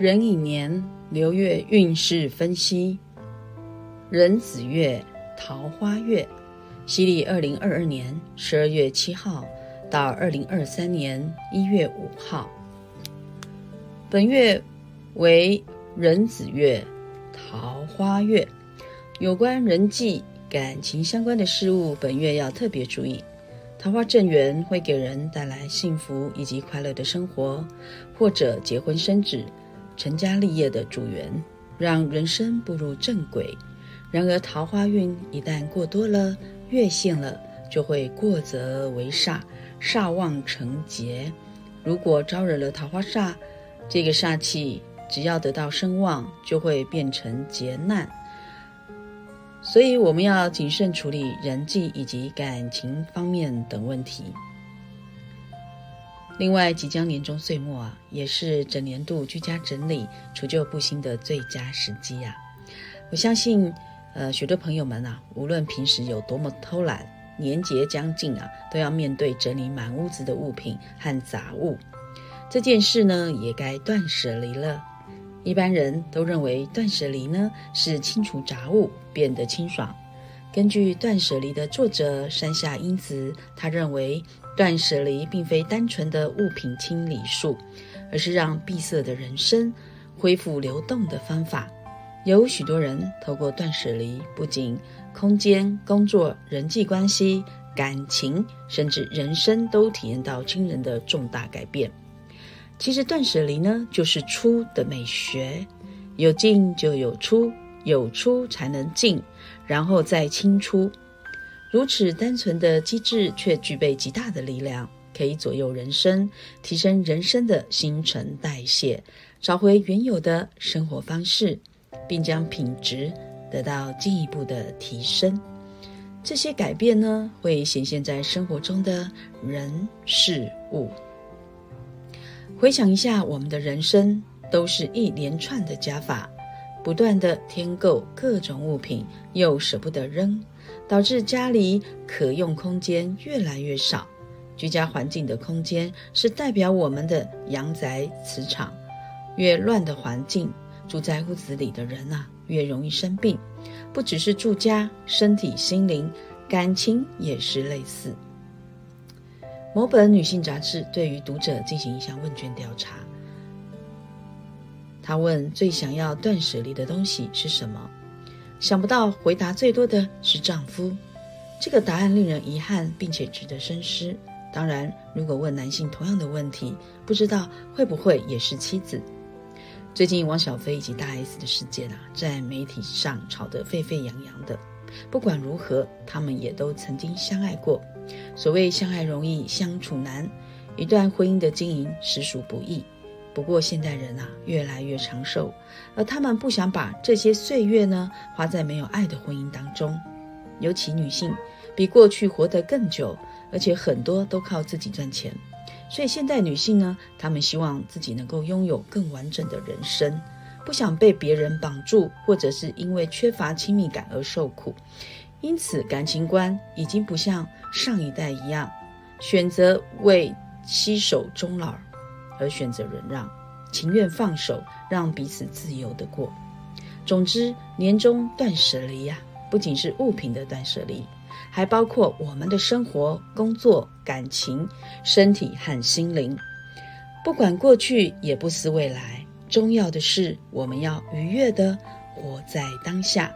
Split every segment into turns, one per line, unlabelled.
壬寅年流月运势分析：壬子月，桃花月，西历二零二二年十二月七号到二零二三年一月五号。本月为壬子月，桃花月，有关人际感情相关的事物，本月要特别注意。桃花正缘会给人带来幸福以及快乐的生活，或者结婚生子、成家立业的主缘，让人生步入正轨。然而，桃花运一旦过多了、越线了，就会过则为煞，煞旺成劫。如果招惹了桃花煞，这个煞气只要得到声望，就会变成劫难。所以我们要谨慎处理人际以及感情方面等问题。另外，即将年终岁末啊，也是整年度居家整理、除旧布新的最佳时机啊！我相信，呃，许多朋友们啊，无论平时有多么偷懒，年节将近啊，都要面对整理满屋子的物品和杂物。这件事呢，也该断舍离了。一般人都认为断舍离呢是清除杂物，变得清爽。根据断舍离的作者山下英子，他认为断舍离并非单纯的物品清理术，而是让闭塞的人生恢复流动的方法。有许多人透过断舍离，不仅空间、工作、人际关系、感情，甚至人生都体验到惊人的重大改变。其实断舍离呢，就是出的美学，有进就有出，有出才能进，然后再清出。如此单纯的机制，却具备极大的力量，可以左右人生，提升人生的新陈代谢，找回原有的生活方式，并将品质得到进一步的提升。这些改变呢，会显现在生活中的人事物。回想一下，我们的人生都是一连串的加法，不断的添购各种物品，又舍不得扔，导致家里可用空间越来越少。居家环境的空间是代表我们的阳宅磁场，越乱的环境，住在屋子里的人啊，越容易生病。不只是住家，身体、心灵、感情也是类似。某本女性杂志对于读者进行一项问卷调查，他问最想要断舍离的东西是什么？想不到回答最多的是丈夫。这个答案令人遗憾，并且值得深思。当然，如果问男性同样的问题，不知道会不会也是妻子？最近汪小菲以及大 S 的事件啊，在媒体上吵得沸沸扬扬的。不管如何，他们也都曾经相爱过。所谓相爱容易相处难，一段婚姻的经营实属不易。不过现代人啊越来越长寿，而他们不想把这些岁月呢花在没有爱的婚姻当中。尤其女性比过去活得更久，而且很多都靠自己赚钱。所以现代女性呢，她们希望自己能够拥有更完整的人生，不想被别人绑住，或者是因为缺乏亲密感而受苦。因此，感情观已经不像上一代一样，选择为携手终老而选择忍让，情愿放手，让彼此自由的过。总之，年终断舍离呀，不仅是物品的断舍离，还包括我们的生活、工作、感情、身体和心灵。不管过去，也不思未来。重要的是，我们要愉悦的活在当下。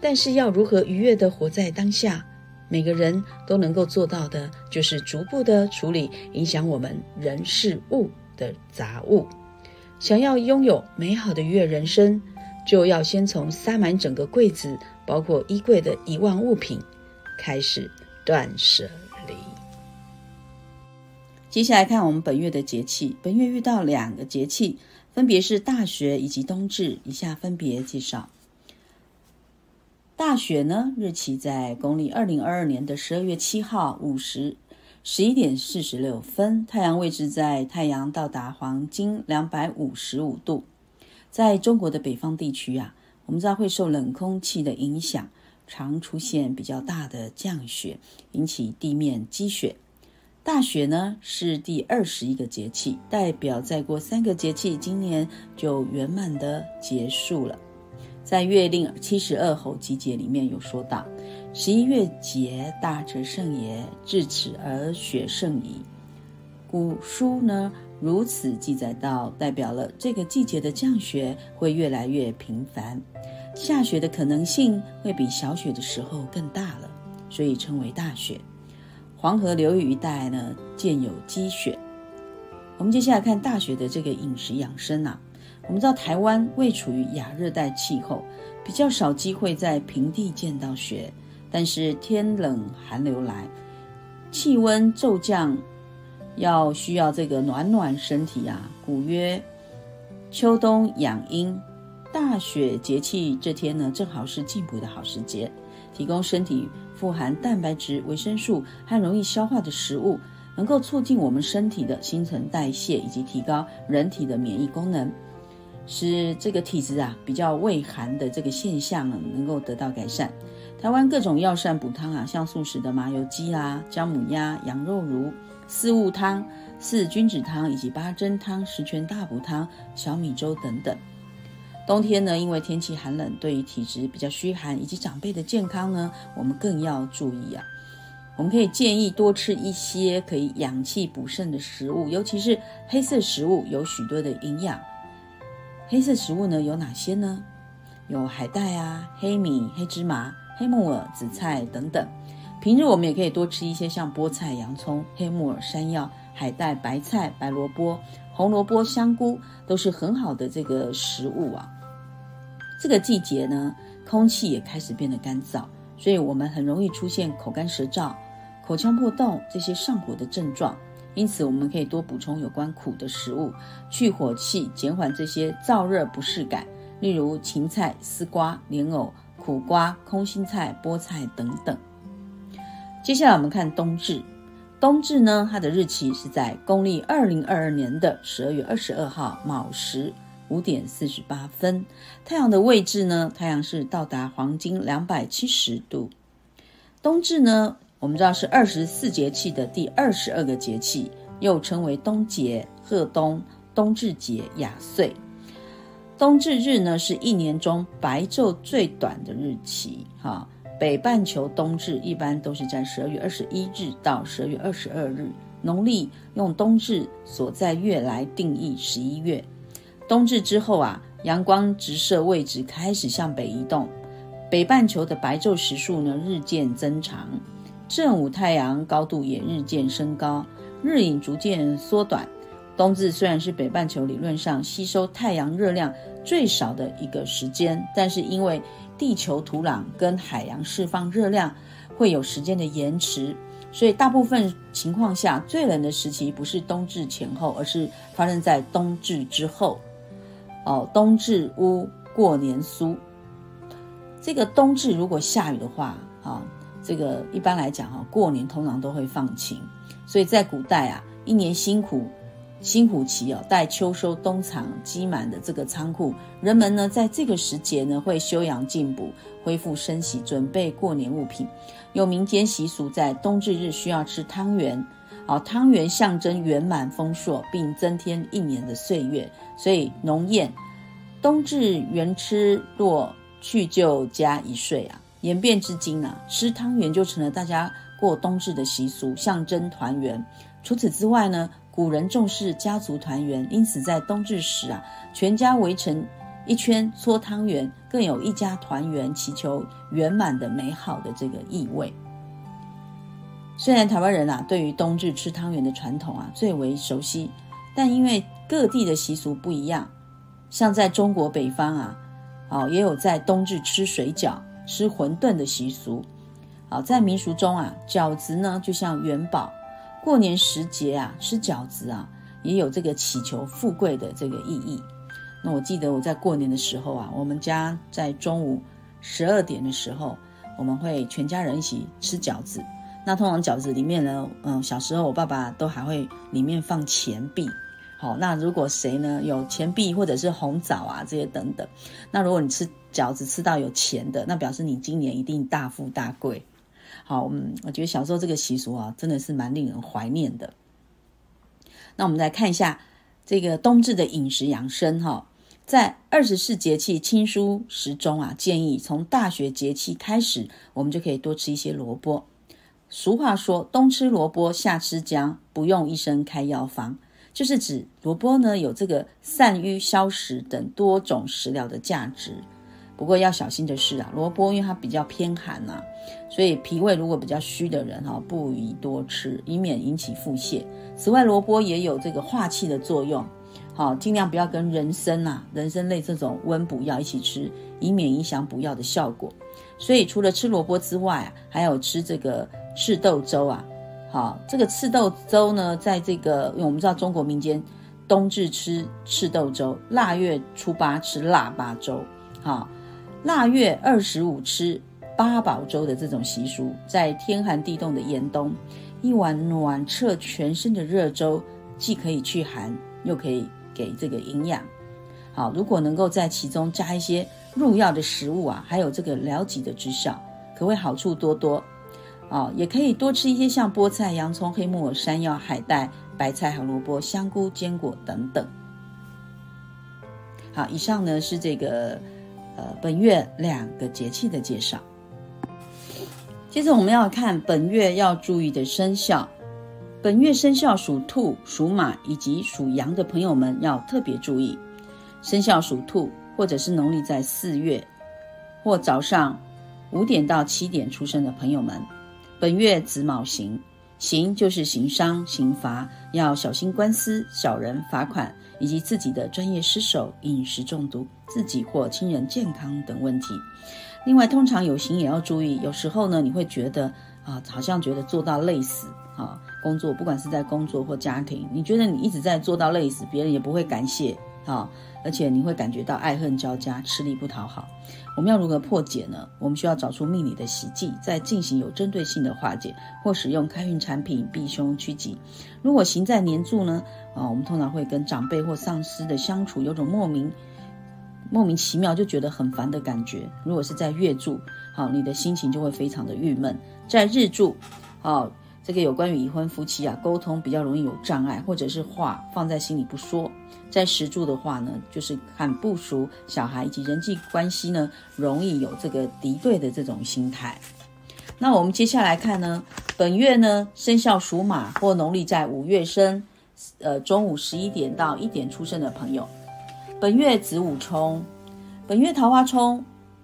但是要如何愉悦地活在当下？每个人都能够做到的，就是逐步地处理影响我们人事物的杂物。想要拥有美好的愉悦人生，就要先从塞满整个柜子，包括衣柜的一万物品开始断舍离。接下来看我们本月的节气，本月遇到两个节气，分别是大雪以及冬至。以下分别介绍。大雪呢，日期在公历二零二二年的十二月七号午时十一点四十六分，太阳位置在太阳到达黄金两百五十五度。在中国的北方地区啊，我们知道会受冷空气的影响，常出现比较大的降雪，引起地面积雪。大雪呢是第二十一个节气，代表再过三个节气，今年就圆满的结束了。在《月令七十二候集解》里面有说到：“十一月节，大者盛也，至此而雪盛矣。”古书呢如此记载到，代表了这个季节的降雪会越来越频繁，下雪的可能性会比小雪的时候更大了，所以称为大雪。黄河流域一带呢，见有积雪。我们接下来看大雪的这个饮食养生啊。我们知道台湾位处于亚热带气候，比较少机会在平地见到雪。但是天冷寒流来，气温骤降，要需要这个暖暖身体啊。古曰：秋冬养阴，大雪节气这天呢，正好是进补的好时节，提供身体。富含蛋白质、维生素和容易消化的食物，能够促进我们身体的新陈代谢，以及提高人体的免疫功能，使这个体质啊比较畏寒的这个现象呢能够得到改善。台湾各种药膳补汤啊，像素食的麻油鸡啦、姜母鸭、羊肉炉、四物汤、四君子汤，以及八珍汤、十全大补汤、小米粥等等。冬天呢，因为天气寒冷，对于体质比较虚寒以及长辈的健康呢，我们更要注意啊。我们可以建议多吃一些可以养气补肾的食物，尤其是黑色食物，有许多的营养。黑色食物呢有哪些呢？有海带啊、黑米、黑芝麻、黑木耳、紫菜等等。平日我们也可以多吃一些像菠菜、洋葱、黑木耳、山药、海带、白菜、白萝卜、红萝卜、香菇，都是很好的这个食物啊。这个季节呢，空气也开始变得干燥，所以我们很容易出现口干舌燥、口腔破洞这些上火的症状。因此，我们可以多补充有关苦的食物，去火气，减缓这些燥热不适感。例如芹菜、丝瓜、莲藕、苦瓜、空心菜、菠菜等等。接下来我们看冬至，冬至呢，它的日期是在公历二零二二年的十二月二十二号卯时。五点四十八分，太阳的位置呢？太阳是到达黄金两百七十度。冬至呢？我们知道是二十四节气的第二十二个节气，又称为冬节、贺冬、冬至节、雅岁。冬至日呢，是一年中白昼最短的日期。哈，北半球冬至一般都是在十二月二十一日到十二月二十二日，农历用冬至所在月来定义十一月。冬至之后啊，阳光直射位置开始向北移动，北半球的白昼时数呢日渐增长，正午太阳高度也日渐升高，日影逐渐缩短。冬至虽然是北半球理论上吸收太阳热量最少的一个时间，但是因为地球土壤跟海洋释放热量会有时间的延迟，所以大部分情况下最冷的时期不是冬至前后，而是发生在冬至之后。哦，冬至乌过年苏。这个冬至如果下雨的话，啊，这个一般来讲哈，过年通常都会放晴。所以在古代啊，一年辛苦辛苦期哦，待秋收冬藏积满的这个仓库，人们呢在这个时节呢会休养进补，恢复生息，准备过年物品。有民间习俗，在冬至日需要吃汤圆。好，汤圆象征圆满丰硕，并增添一年的岁月，所以农谚“冬至圆吃，若去就加一岁”啊，演变至今啊，吃汤圆就成了大家过冬至的习俗，象征团圆。除此之外呢，古人重视家族团圆，因此在冬至时啊，全家围成一圈搓汤圆，更有一家团圆、祈求圆满的美好的这个意味。虽然台湾人啊，对于冬至吃汤圆的传统啊最为熟悉，但因为各地的习俗不一样，像在中国北方啊，哦也有在冬至吃水饺、吃馄饨的习俗。好，在民俗中啊，饺子呢就像元宝，过年时节啊吃饺子啊，也有这个祈求富贵的这个意义。那我记得我在过年的时候啊，我们家在中午十二点的时候，我们会全家人一起吃饺子。那通常饺子里面呢，嗯，小时候我爸爸都还会里面放钱币。好，那如果谁呢有钱币或者是红枣啊这些等等，那如果你吃饺子吃到有钱的，那表示你今年一定大富大贵。好，嗯，我觉得小时候这个习俗啊，真的是蛮令人怀念的。那我们来看一下这个冬至的饮食养生哈，在二十四节气亲疏时中啊，建议从大雪节气开始，我们就可以多吃一些萝卜。俗话说，冬吃萝卜，夏吃姜，不用医生开药方，就是指萝卜呢有这个散瘀消食等多种食疗的价值。不过要小心的是啊，萝卜因为它比较偏寒呐，所以脾胃如果比较虚的人哈，不宜多吃，以免引起腹泻。此外，萝卜也有这个化气的作用，好，尽量不要跟人参呐、人参类这种温补药一起吃，以免影响补药的效果。所以除了吃萝卜之外啊，还有吃这个赤豆粥啊。好，这个赤豆粥呢，在这个因为我们知道中国民间冬至吃赤豆粥，腊月初八吃腊八粥，好。腊月二十五吃八宝粥的这种习俗，在天寒地冻的严冬，一碗暖彻全身的热粥，既可以去寒，又可以给这个营养。好，如果能够在其中加一些入药的食物啊，还有这个疗疾的之效，可谓好处多多。啊，也可以多吃一些像菠菜、洋葱、黑木耳、山药、海带、白菜和萝卜、香菇、坚果等等。好，以上呢是这个。呃，本月两个节气的介绍。接着我们要看本月要注意的生肖。本月生肖属兔、属马以及属羊的朋友们要特别注意。生肖属兔或者是农历在四月或早上五点到七点出生的朋友们，本月子卯行，行就是行商、刑罚，要小心官司、小人、罚款以及自己的专业失手、饮食中毒。自己或亲人健康等问题。另外，通常有形也要注意，有时候呢，你会觉得啊，好像觉得做到累死啊，工作不管是在工作或家庭，你觉得你一直在做到累死，别人也不会感谢啊，而且你会感觉到爱恨交加，吃力不讨好。我们要如何破解呢？我们需要找出命理的喜忌，再进行有针对性的化解，或使用开运产品避凶趋吉。如果行在年柱呢，啊，我们通常会跟长辈或上司的相处有种莫名。莫名其妙就觉得很烦的感觉。如果是在月柱，好，你的心情就会非常的郁闷。在日柱，好，这个有关于已婚夫妻啊，沟通比较容易有障碍，或者是话放在心里不说。在时柱的话呢，就是看不熟小孩以及人际关系呢，容易有这个敌对的这种心态。那我们接下来看呢，本月呢，生肖属马或农历在五月生，呃，中午十一点到一点出生的朋友。本月子午冲，本月桃花冲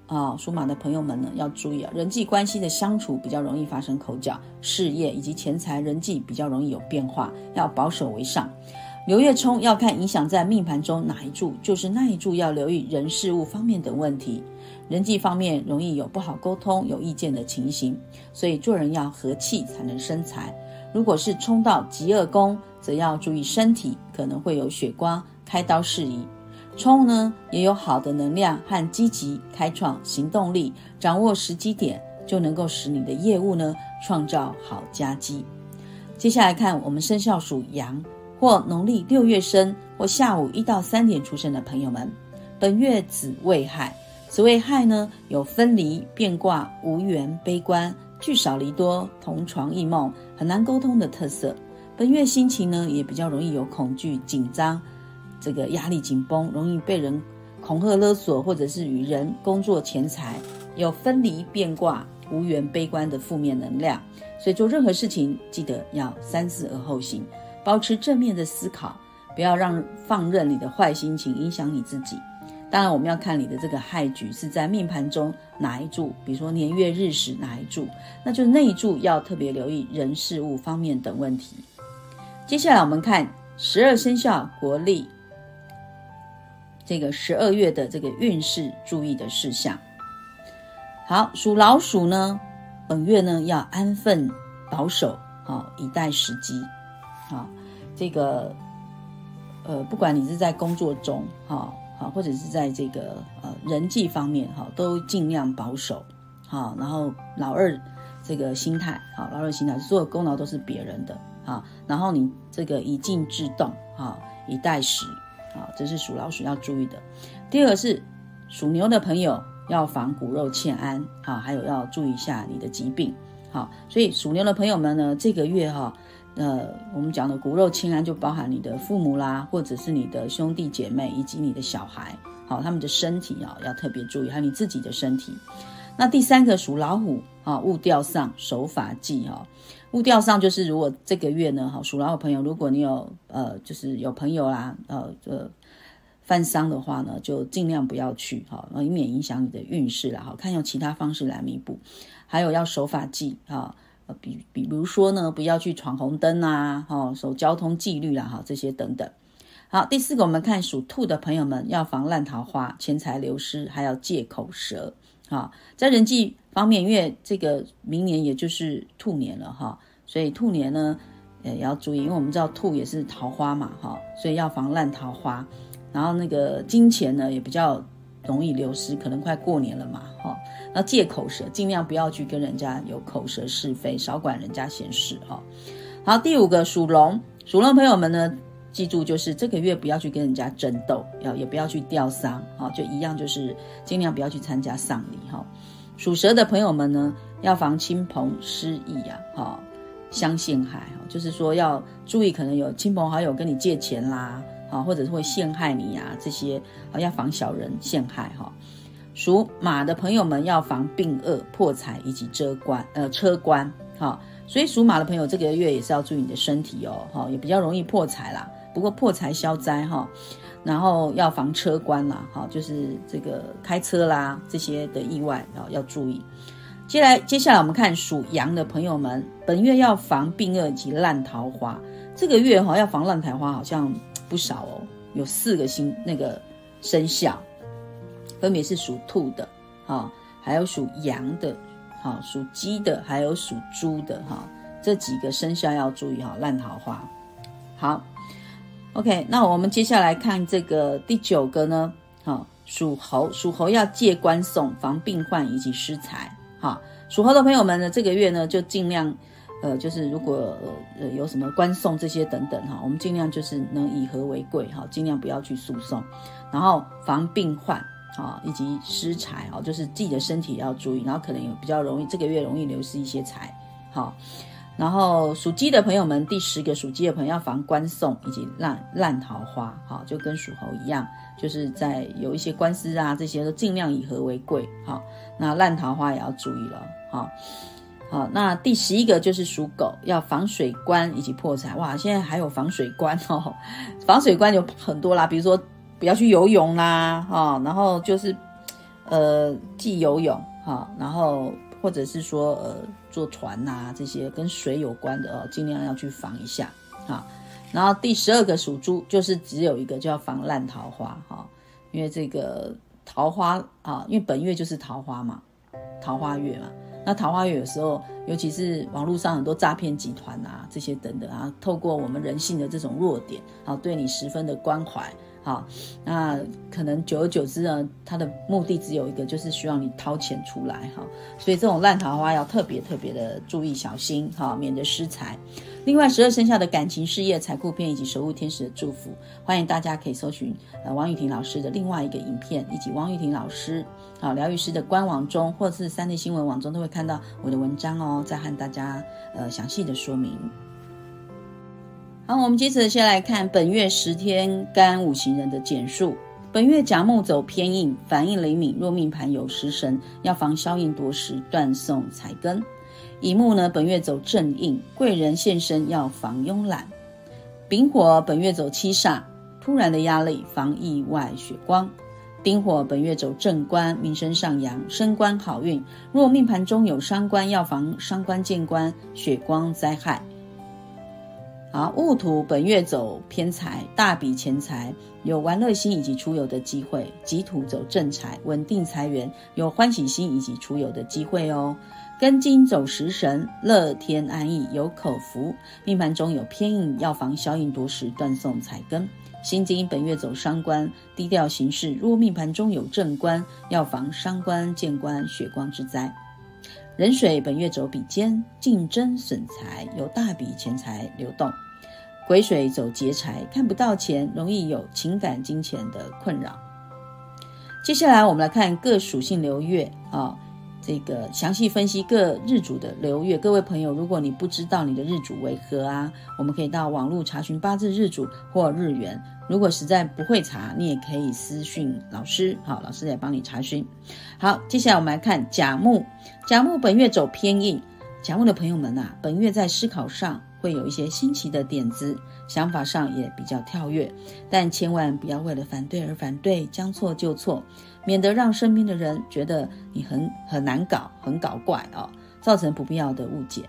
啊，属马的朋友们呢要注意啊，人际关系的相处比较容易发生口角，事业以及钱财人际比较容易有变化，要保守为上。流月冲要看影响在命盘中哪一柱，就是那一柱要留意人事物方面等问题，人际方面容易有不好沟通、有意见的情形，所以做人要和气才能生财。如果是冲到极恶宫，则要注意身体可能会有血光、开刀事宜。冲呢也有好的能量和积极开创行动力，掌握时机点就能够使你的业务呢创造好佳绩。接下来看我们生肖属羊或农历六月生或下午一到三点出生的朋友们，本月子未亥，子未亥呢有分离、变卦、无缘、悲观、聚少离多、同床异梦、很难沟通的特色。本月心情呢也比较容易有恐惧、紧张。这个压力紧绷，容易被人恐吓勒索，或者是与人工作钱财有分离变卦、无缘悲观的负面能量。所以做任何事情，记得要三思而后行，保持正面的思考，不要让放任你的坏心情影响你自己。当然，我们要看你的这个害局是在命盘中哪一柱，比如说年月日时哪一柱，那就那一柱要特别留意人事物方面等问题。接下来我们看十二生肖国历。这个十二月的这个运势注意的事项。好，属老鼠呢，本月呢要安分保守，好以待时机。好，这个呃，不管你是在工作中，哈好，或者是在这个呃人际方面，哈，都尽量保守。好，然后老二这个心态，好，老二心态，所有功劳都是别人的，好，然后你这个以静制动，好以待时。啊，这是属老鼠要注意的。第二个是属牛的朋友要防骨肉欠安，啊，还有要注意一下你的疾病，好，所以属牛的朋友们呢，这个月哈，呃，我们讲的骨肉亲安就包含你的父母啦，或者是你的兄弟姐妹以及你的小孩，好，他们的身体啊要特别注意，还有你自己的身体。那第三个属老虎啊，物调上守法纪哈，物调上就是如果这个月呢，哈，属老虎朋友，如果你有呃，就是有朋友啦，呃，呃。犯伤的话呢，就尽量不要去哈，以免影响你的运势啦哈。看用其他方式来弥补，还有要守法纪哈，呃，比比如说呢，不要去闯红灯啊，哈，守交通纪律啦哈，这些等等。好，第四个，我们看属兔的朋友们要防烂桃花、钱财流失，还要戒口舌。哈，在人际方面，因为这个明年也就是兔年了哈，所以兔年呢，也要注意，因为我们知道兔也是桃花嘛哈，所以要防烂桃花。然后那个金钱呢也比较容易流失，可能快过年了嘛，哈。那戒口舌，尽量不要去跟人家有口舌是非，少管人家闲事，哈。好，第五个属龙，属龙朋友们呢，记住就是这个月不要去跟人家争斗，要也不要去吊丧，哈，就一样就是尽量不要去参加丧礼，哈。属蛇的朋友们呢，要防亲朋失意呀，哈，相陷害，哈，就是说要注意，可能有亲朋好友跟你借钱啦。啊，或者是会陷害你呀，这些啊要防小人陷害哈。属马的朋友们要防病恶、破财以及遮关呃车关哈。所以属马的朋友这个月也是要注意你的身体哦，哈，也比较容易破财啦。不过破财消灾哈，然后要防车关啦，哈，就是这个开车啦这些的意外啊要注意。接来接下来我们看属羊的朋友们，本月要防病恶及烂桃花。这个月哈要防烂桃花，好像。不少哦，有四个星那个生肖，分别是属兔的，哈，还有属羊的，哈，属鸡的，还有属猪的，哈，这几个生肖要注意哈，烂桃花。好，OK，那我们接下来看这个第九个呢，哈，属猴，属猴要戒官送，防病患以及失财，哈，属猴的朋友们呢，这个月呢就尽量。呃，就是如果呃有什么关送这些等等哈，我们尽量就是能以和为贵哈，尽量不要去诉讼，然后防病患啊，以及失财啊，就是自己的身体要注意，然后可能有比较容易这个月容易流失一些财，好，然后属鸡的朋友们，第十个属鸡的朋友要防官送以及烂烂桃花，好，就跟属猴一样，就是在有一些官司啊这些都尽量以和为贵，好，那烂桃花也要注意了，好。好，那第十一个就是属狗，要防水官以及破财。哇，现在还有防水官哦，防水官有很多啦，比如说不要去游泳啦，哈，然后就是呃忌游泳哈，然后或者是说呃坐船呐这些跟水有关的哦，尽量要去防一下啊。然后第十二个属猪，就是只有一个，就要防烂桃花哈，因为这个桃花啊，因为本月就是桃花嘛，桃花月嘛。那桃花月有时候，尤其是网络上很多诈骗集团啊，这些等等啊，透过我们人性的这种弱点，啊，对你十分的关怀，好，那可能久而久之呢，他的目的只有一个，就是需要你掏钱出来，哈，所以这种烂桃花要特别特别的注意小心，哈，免得失财。另外，十二生肖的感情、事业、财库篇以及守护天使的祝福，欢迎大家可以搜寻呃王雨婷老师的另外一个影片，以及王雨婷老师啊疗愈师的官网中，或是三立新闻网中都会看到我的文章哦，再和大家呃详细的说明。好，我们接着先来看本月十天干五行人的简述。本月甲木走偏印，反应灵敏，若命盘有食神，要防消印夺食，断送财根。乙木呢，本月走正印，贵人现身要防慵懒。丙火本月走七煞，突然的压力防意外血光。丁火本月走正官，名声上扬，升官好运。若命盘中有伤官，要防伤官见官、血光灾害。好，戊土本月走偏财，大笔钱财，有玩乐心以及出游的机会。己土走正财，稳定财源，有欢喜心以及出游的机会哦。庚金走食神，乐天安逸，有口福。命盘中有偏印，要防消印夺食，断送财根。辛金本月走伤官，低调行事。若命盘中有正官，要防伤官见官、血光之灾。壬水本月走比肩，竞争损财，有大笔钱财流动。癸水走劫财，看不到钱，容易有情感金钱的困扰。接下来我们来看各属性流月啊。这个详细分析各日主的流月。各位朋友，如果你不知道你的日主为何啊，我们可以到网络查询八字日主或日元。如果实在不会查，你也可以私讯老师，好，老师来帮你查询。好，接下来我们来看甲木，甲木本月走偏印，甲木的朋友们呐，本月在思考上会有一些新奇的点子，想法上也比较跳跃，但千万不要为了反对而反对，将错就错，免得让身边的人觉得你很很难搞，很搞怪啊，造成不必要的误解，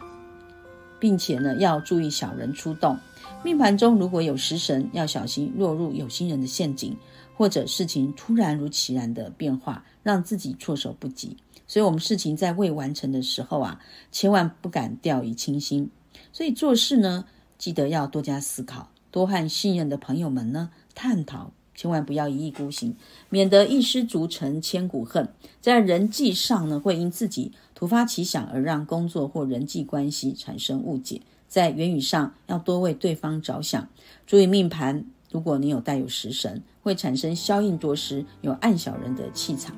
并且呢，要注意小人出动。命盘中如果有食神，要小心落入有心人的陷阱，或者事情突然如其然的变化，让自己措手不及。所以，我们事情在未完成的时候啊，千万不敢掉以轻心。所以做事呢，记得要多加思考，多和信任的朋友们呢探讨，千万不要一意孤行，免得一失足成千古恨。在人际上呢，会因自己突发奇想而让工作或人际关系产生误解。在言语上要多为对方着想，注意命盘。如果你有带有食神，会产生消印多失、有暗小人的气场。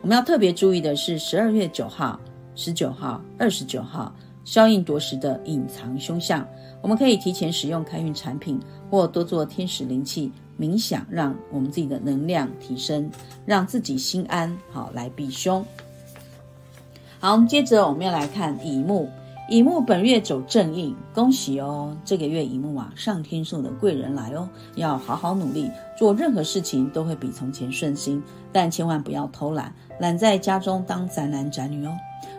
我们要特别注意的是，十二月九号、十九号、二十九号消印多时的隐藏凶相。我们可以提前使用开运产品，或多做天使灵气冥想，让我们自己的能量提升，让自己心安，好来避凶。好，我们接着我们要来看乙木。乙木本月走正印，恭喜哦！这个月乙木啊，上天送的贵人来哦，要好好努力，做任何事情都会比从前顺心。但千万不要偷懒，懒在家中当宅男宅女哦。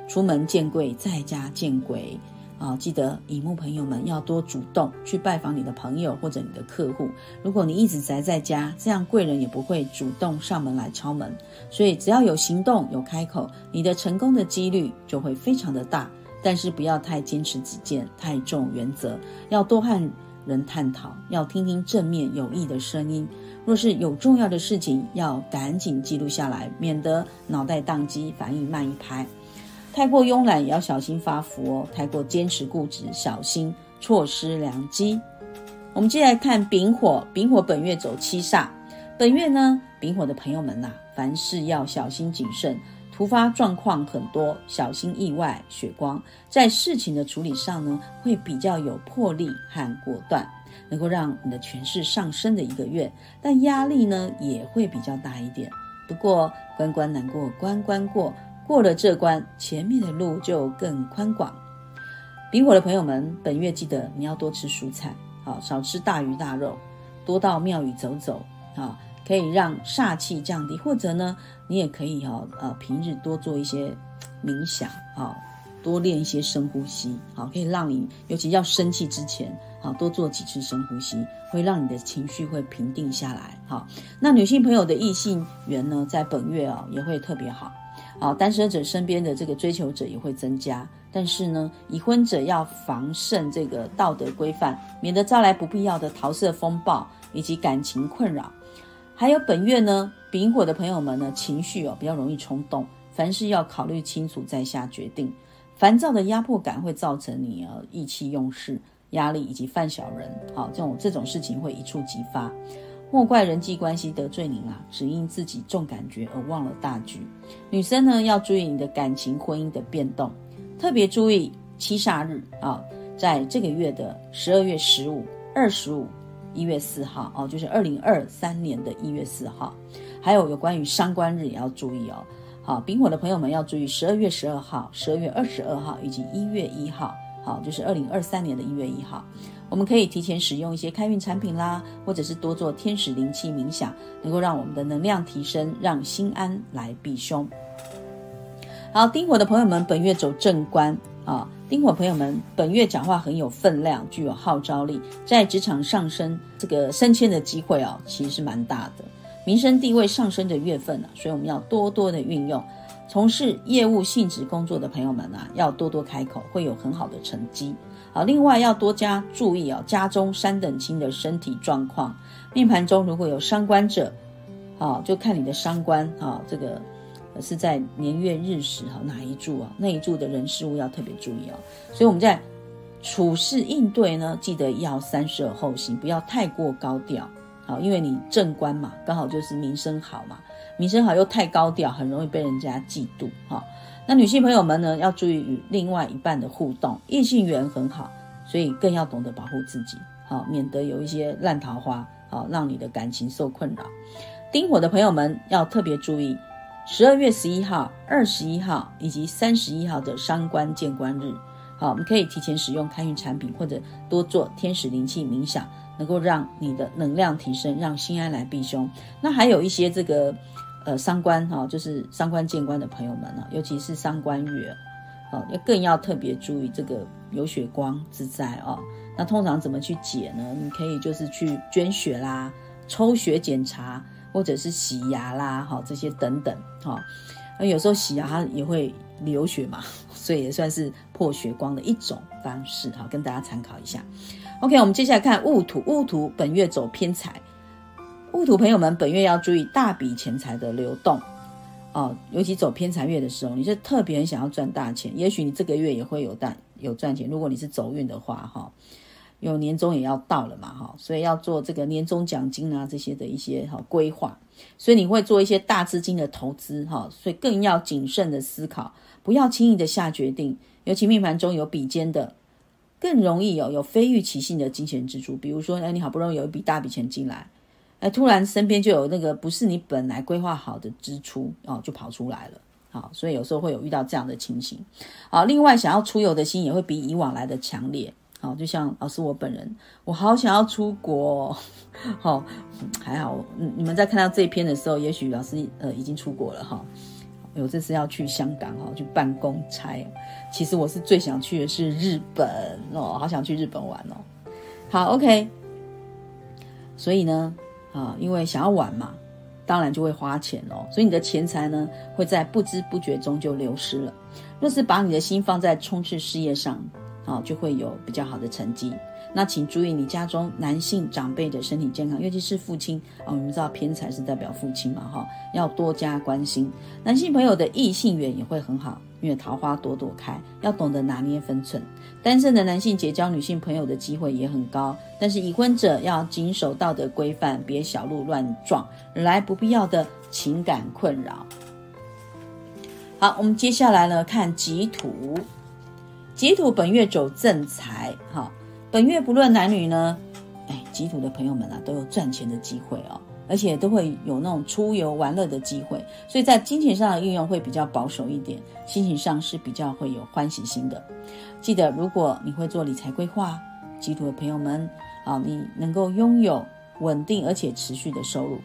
出门见贵，在家见鬼啊！记得乙木朋友们要多主动去拜访你的朋友或者你的客户。如果你一直宅在家，这样贵人也不会主动上门来敲门。所以只要有行动、有开口，你的成功的几率就会非常的大。但是不要太坚持己见，太重原则，要多和人探讨，要听听正面有益的声音。若是有重要的事情，要赶紧记录下来，免得脑袋宕机，反应慢一拍。太过慵懒也要小心发福哦，太过坚持固执，小心错失良机。我们接下来看丙火，丙火本月走七煞，本月呢，丙火的朋友们呐，凡事要小心谨慎。突发状况很多，小心意外、血光，在事情的处理上呢，会比较有魄力和果断，能够让你的权势上升的一个月。但压力呢，也会比较大一点。不过关关难过关关过，过了这关，前面的路就更宽广。丙火的朋友们，本月记得你要多吃蔬菜，好少吃大鱼大肉，多到庙宇走走，啊。可以让煞气降低，或者呢，你也可以哈呃平日多做一些冥想啊，多练一些深呼吸，好，可以让你尤其要生气之前，好多做几次深呼吸，会让你的情绪会平定下来。好，那女性朋友的异性缘呢，在本月啊也会特别好，啊，单身者身边的这个追求者也会增加，但是呢，已婚者要防慎这个道德规范，免得招来不必要的桃色风暴以及感情困扰。还有本月呢，丙火的朋友们呢，情绪哦比较容易冲动，凡事要考虑清楚再下决定。烦躁的压迫感会造成你啊意气用事、压力以及犯小人，好这种这种事情会一触即发。莫怪人际关系得罪您啊，只因自己重感觉而忘了大局。女生呢要注意你的感情婚姻的变动，特别注意七煞日啊，在这个月的十二月十五、二十五。一月四号哦，就是二零二三年的一月四号，还有有关于伤官日也要注意哦。好，丙火的朋友们要注意十二月十二号、十二月二十二号以及一月一号，好，就是二零二三年的一月一号，我们可以提前使用一些开运产品啦，或者是多做天使灵气冥想，能够让我们的能量提升，让心安来避凶。好，丁火的朋友们，本月走正官啊。丁火朋友们，本月讲话很有分量，具有号召力，在职场上升这个升迁的机会哦，其实是蛮大的，民生地位上升的月份啊，所以我们要多多的运用。从事业务性质工作的朋友们啊，要多多开口，会有很好的成绩。好，另外要多加注意哦，家中三等亲的身体状况。命盘中如果有伤官者，好，就看你的伤官啊，这个。是在年月日时哈哪一柱啊？那一柱的人事物要特别注意哦。所以我们在处事应对呢，记得要三思而后行，不要太过高调。好，因为你正官嘛，刚好就是名声好嘛，名声好又太高调，很容易被人家嫉妒哈。那女性朋友们呢，要注意与另外一半的互动，异性缘很好，所以更要懂得保护自己，好，免得有一些烂桃花，好，让你的感情受困扰。丁火的朋友们要特别注意，十二月十一号、二十一号以及三十一号的伤官见官日，好，我们可以提前使用开运产品，或者多做天使灵气冥想，能够让你的能量提升，让心安来避凶。那还有一些这个。呃，伤官哈，就是伤官见官的朋友们呢，尤其是伤官月，哦，要更要特别注意这个有血光之灾哦。那通常怎么去解呢？你可以就是去捐血啦、抽血检查，或者是洗牙啦，哈，这些等等哈。那有时候洗牙它也会流血嘛，所以也算是破血光的一种方式哈，跟大家参考一下。OK，我们接下来看戊土，戊土本月走偏财。戊土朋友们，本月要注意大笔钱财的流动哦，尤其走偏财月的时候，你是特别想要赚大钱。也许你这个月也会有赚有赚钱。如果你是走运的话，哈，有年终也要到了嘛，哈，所以要做这个年终奖金啊这些的一些哈规划。所以你会做一些大资金的投资，哈，所以更要谨慎的思考，不要轻易的下决定。尤其命盘中有比肩的，更容易有有非预期性的金钱支出。比如说，哎，你好不容易有一笔大笔钱进来。哎，突然身边就有那个不是你本来规划好的支出哦，就跑出来了。好，所以有时候会有遇到这样的情形。好，另外想要出游的心也会比以往来的强烈。好，就像老师我本人，我好想要出国。好，还好，你们在看到这一篇的时候，也许老师呃已经出国了哈。有这次要去香港哈，去办公差。其实我是最想去的是日本哦，好想去日本玩哦。好，OK。所以呢。啊，因为想要玩嘛，当然就会花钱哦。所以你的钱财呢，会在不知不觉中就流失了。若是把你的心放在冲刺事业上，啊，就会有比较好的成绩。那请注意你家中男性长辈的身体健康，尤其是父亲哦。我们知道偏财是代表父亲嘛？哈，要多加关心。男性朋友的异性缘也会很好。因为桃花朵朵开，要懂得拿捏分寸。单身的男性结交女性朋友的机会也很高，但是已婚者要谨守道德规范，别小鹿乱撞，惹来不必要的情感困扰。好，我们接下来呢看己土，己土本月走正财，哈，本月不论男女呢，哎，吉土的朋友们啊都有赚钱的机会哦。而且都会有那种出游玩乐的机会，所以在金钱上的运用会比较保守一点，心情上是比较会有欢喜心的。记得，如果你会做理财规划，吉土的朋友们啊，你能够拥有稳定而且持续的收入。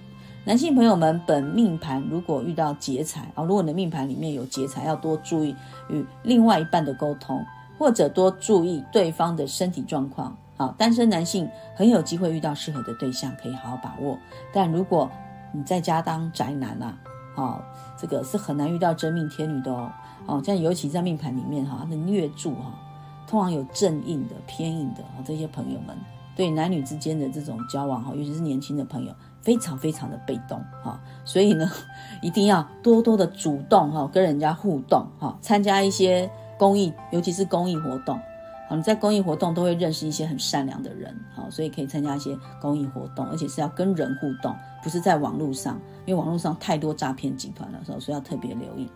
男性朋友们，本命盘如果遇到劫财啊，如果你的命盘里面有劫财，要多注意与另外一半的沟通，或者多注意对方的身体状况。好，单身男性很有机会遇到适合的对象，可以好好把握。但如果你在家当宅男啊，好，这个是很难遇到真命天女的哦。哦，这样尤其在命盘里面哈，那月柱哈，通常有正印的、偏印的啊，这些朋友们对男女之间的这种交往哈，尤其是年轻的朋友，非常非常的被动哈。所以呢，一定要多多的主动哈，跟人家互动哈，参加一些公益，尤其是公益活动。好，你在公益活动都会认识一些很善良的人，好，所以可以参加一些公益活动，而且是要跟人互动，不是在网络上，因为网络上太多诈骗集团了，所以要特别留意。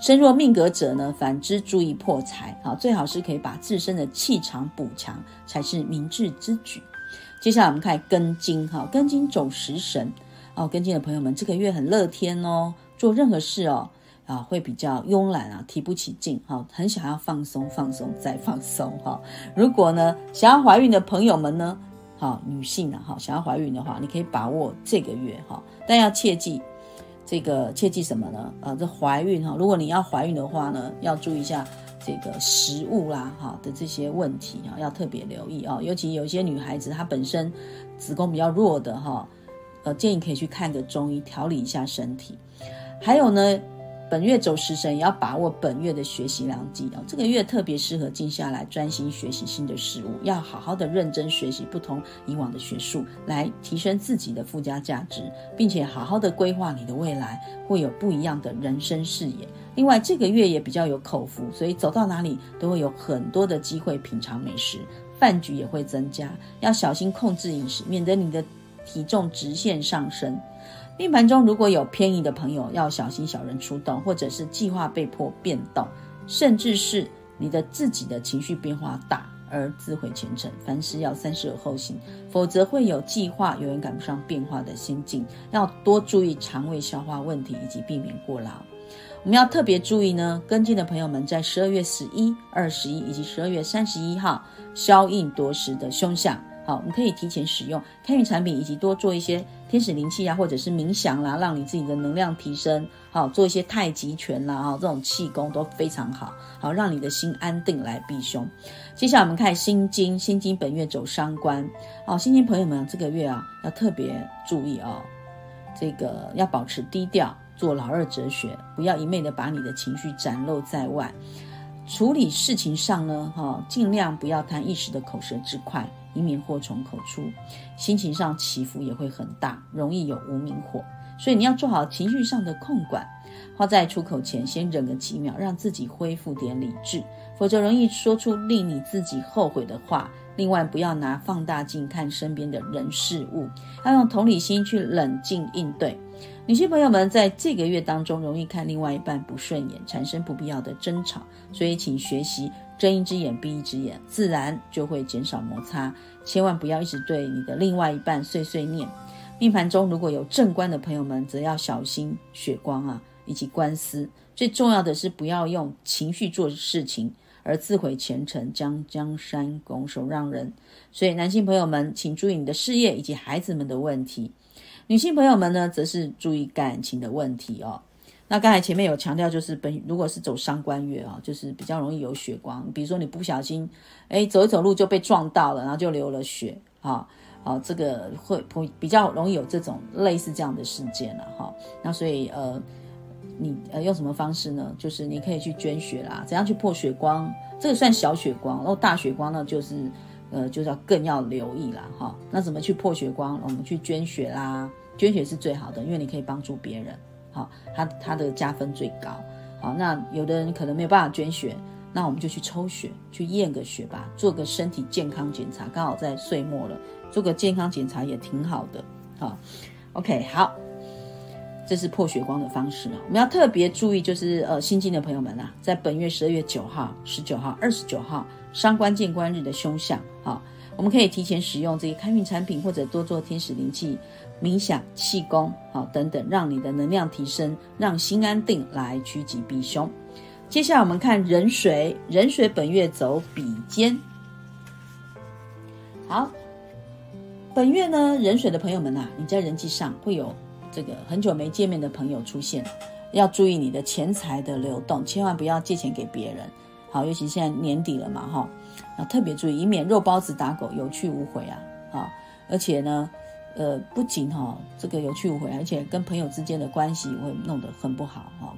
身弱命格者呢，反之注意破财，好，最好是可以把自身的气场补强，才是明智之举。接下来我们看庚金，哈，庚金走食神，哦，庚金的朋友们，这个月很乐天哦，做任何事哦。啊，会比较慵懒啊，提不起劲哈，很想要放松，放松再放松哈。如果呢，想要怀孕的朋友们呢，好女性啊，哈，想要怀孕的话，你可以把握这个月哈，但要切记这个切记什么呢？呃，这怀孕哈，如果你要怀孕的话呢，要注意一下这个食物啦哈的这些问题啊，要特别留意啊，尤其有些女孩子她本身子宫比较弱的哈，呃，建议可以去看个中医调理一下身体，还有呢。本月走食神，也要把握本月的学习良机哦！这个月特别适合静下来专心学习新的事物，要好好的认真学习不同以往的学术，来提升自己的附加价值，并且好好的规划你的未来，会有不一样的人生视野。另外，这个月也比较有口福，所以走到哪里都会有很多的机会品尝美食，饭局也会增加，要小心控制饮食，免得你的体重直线上升。命盘中如果有偏移的朋友，要小心小人出动，或者是计划被迫变动，甚至是你的自己的情绪变化大而自毁前程。凡事要三思而后行，否则会有计划永远赶不上变化的心境。要多注意肠胃消化问题，以及避免过劳。我们要特别注意呢，跟进的朋友们在十二月十一、二十一以及十二月三十一号消印夺食的凶相。好，我们可以提前使用开运产品，以及多做一些天使灵气啊，或者是冥想啦，让你自己的能量提升。好，做一些太极拳啦，哈，这种气功都非常好，好让你的心安定来避凶。接下来我们看心经，心经本月走伤官，好，心经朋友们这个月啊要特别注意哦，这个要保持低调，做老二哲学，不要一昧的把你的情绪展露在外。处理事情上呢，哈，尽量不要贪一时的口舌之快。以免祸从口出，心情上起伏也会很大，容易有无名火，所以你要做好情绪上的控管。话在出口前，先忍个几秒，让自己恢复点理智，否则容易说出令你自己后悔的话。另外，不要拿放大镜看身边的人事物，要用同理心去冷静应对。女性朋友们在这个月当中，容易看另外一半不顺眼，产生不必要的争吵，所以请学习。睁一只眼闭一只眼，自然就会减少摩擦。千万不要一直对你的另外一半碎碎念。命盘中如果有正官的朋友们，则要小心血光啊，以及官司。最重要的是不要用情绪做事情，而自毁前程，将江山拱手让人。所以男性朋友们，请注意你的事业以及孩子们的问题；女性朋友们呢，则是注意感情的问题哦。那刚才前面有强调，就是本如果是走伤官月啊，就是比较容易有血光。比如说你不小心，哎，走一走路就被撞到了，然后就流了血，哈，哦，这个会会比较容易有这种类似这样的事件了，哈。那所以呃，你呃用什么方式呢？就是你可以去捐血啦，怎样去破血光？这个算小血光，然后大血光呢，就是呃，就是要更要留意啦，哈。那怎么去破血光？我们去捐血啦，捐血是最好的，因为你可以帮助别人。好，他他的加分最高。好，那有的人可能没有办法捐血，那我们就去抽血，去验个血吧，做个身体健康检查。刚好在岁末了，做个健康检查也挺好的。好，OK，好，这是破血光的方式啊。我们要特别注意，就是呃，新进的朋友们啊，在本月十二月九号、十九号、二十九号伤官见官日的凶相，好，我们可以提前使用这些开运产品，或者多做天使灵气。冥想、气功，好等等，让你的能量提升，让心安定，来趋吉避凶。接下来我们看壬水，壬水本月走比肩。好，本月呢，壬水的朋友们呐，你在人际上会有这个很久没见面的朋友出现，要注意你的钱财的流动，千万不要借钱给别人。好，尤其现在年底了嘛，哈，要特别注意，以免肉包子打狗，有去无回啊。好，而且呢。呃，不仅哈这个有去无回，而且跟朋友之间的关系会弄得很不好哈，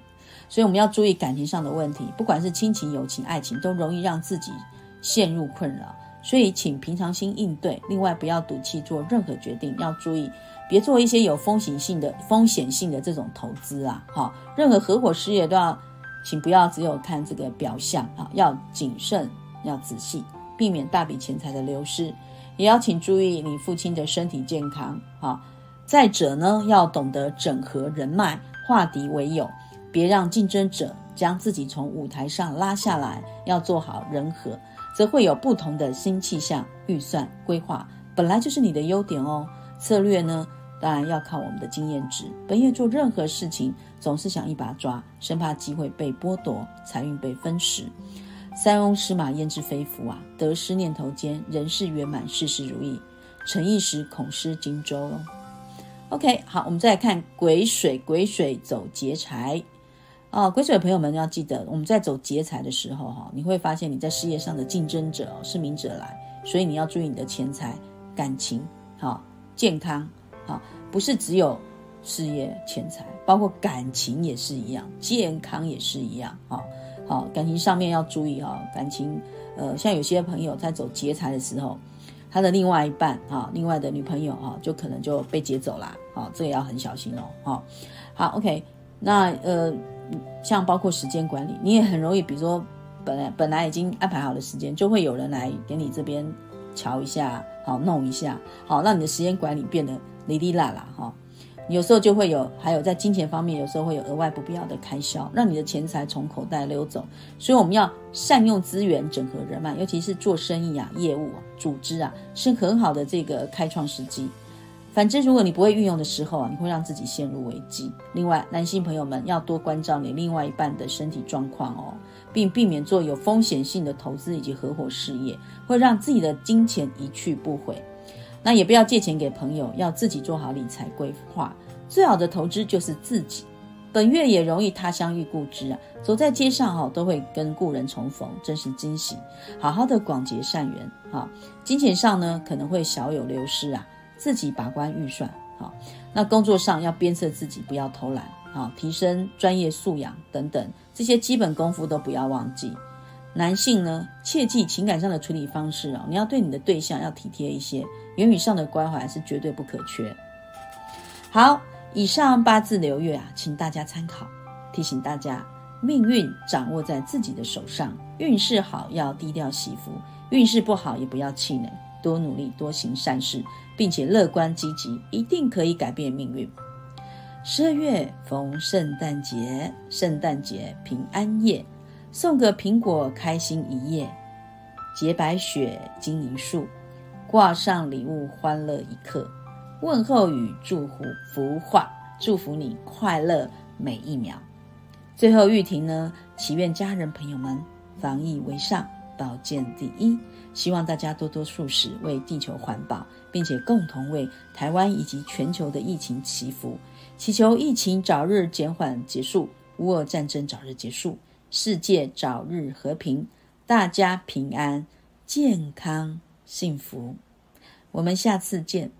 所以我们要注意感情上的问题，不管是亲情、友情、爱情，都容易让自己陷入困扰，所以请平常心应对。另外，不要赌气做任何决定，要注意别做一些有风险性的风险性的这种投资啊，哈，任何合伙事业都要，请不要只有看这个表象啊，要谨慎，要仔细，避免大笔钱财的流失。也要请注意你父亲的身体健康啊！再者呢，要懂得整合人脉，化敌为友，别让竞争者将自己从舞台上拉下来。要做好人和，则会有不同的新气象。预算规划本来就是你的优点哦。策略呢，当然要靠我们的经验值。本月做任何事情，总是想一把抓，生怕机会被剥夺，财运被分食。塞翁失马，焉知非福啊！得失念头间，人事圆满，事事如意。成一时，恐失荆州喽。OK，好，我们再来看癸水，癸水走劫财啊！癸水的朋友们要记得，我们在走劫财的时候，哈，你会发现你在事业上的竞争者是明者来，所以你要注意你的钱财、感情、好健康，好，不是只有事业、钱财，包括感情也是一样，健康也是一样，好。哦，感情上面要注意哈，感情，呃，像有些朋友在走劫财的时候，他的另外一半啊，另外的女朋友啊，就可能就被劫走啦，哦，这个要很小心哦，好，好，OK，那呃，像包括时间管理，你也很容易，比如说本来本来已经安排好的时间，就会有人来给你这边瞧一下，好弄一下，好让你的时间管理变得哩哩啦啦哈，有时候就会有，还有在金钱方面，有时候会有额外不必要的开销，让你的钱财从口袋溜走。所以我们要善用资源，整合人脉，尤其是做生意啊、业务啊、组织啊，是很好的这个开创时机。反之，如果你不会运用的时候啊，你会让自己陷入危机。另外，男性朋友们要多关照你另外一半的身体状况哦，并避免做有风险性的投资以及合伙事业，会让自己的金钱一去不回。那也不要借钱给朋友，要自己做好理财规划。最好的投资就是自己。本月也容易他乡遇故知啊，走在街上哈，都会跟故人重逢，真是惊喜。好好的广结善缘啊，金钱上呢可能会小有流失啊，自己把关预算好。那工作上要鞭策自己不要偷懒啊，提升专业素养等等这些基本功夫都不要忘记。男性呢，切记情感上的处理方式啊，你要对你的对象要体贴一些。言语上的关怀是绝对不可缺。好，以上八字流月啊，请大家参考。提醒大家，命运掌握在自己的手上，运势好要低调惜福，运势不好也不要气馁，多努力，多行善事，并且乐观积极，一定可以改变命运。十二月逢圣诞节，圣诞节平安夜，送个苹果，开心一夜；结白雪，金银树。挂上礼物，欢乐一刻；问候语，祝福福话，祝福你快乐每一秒。最后玉婷呢，祈愿家人朋友们防疫为上，保健第一。希望大家多多素食，为地球环保，并且共同为台湾以及全球的疫情祈福，祈求疫情早日减缓结束，乌俄战争早日结束，世界早日和平，大家平安健康。幸福，我们下次见。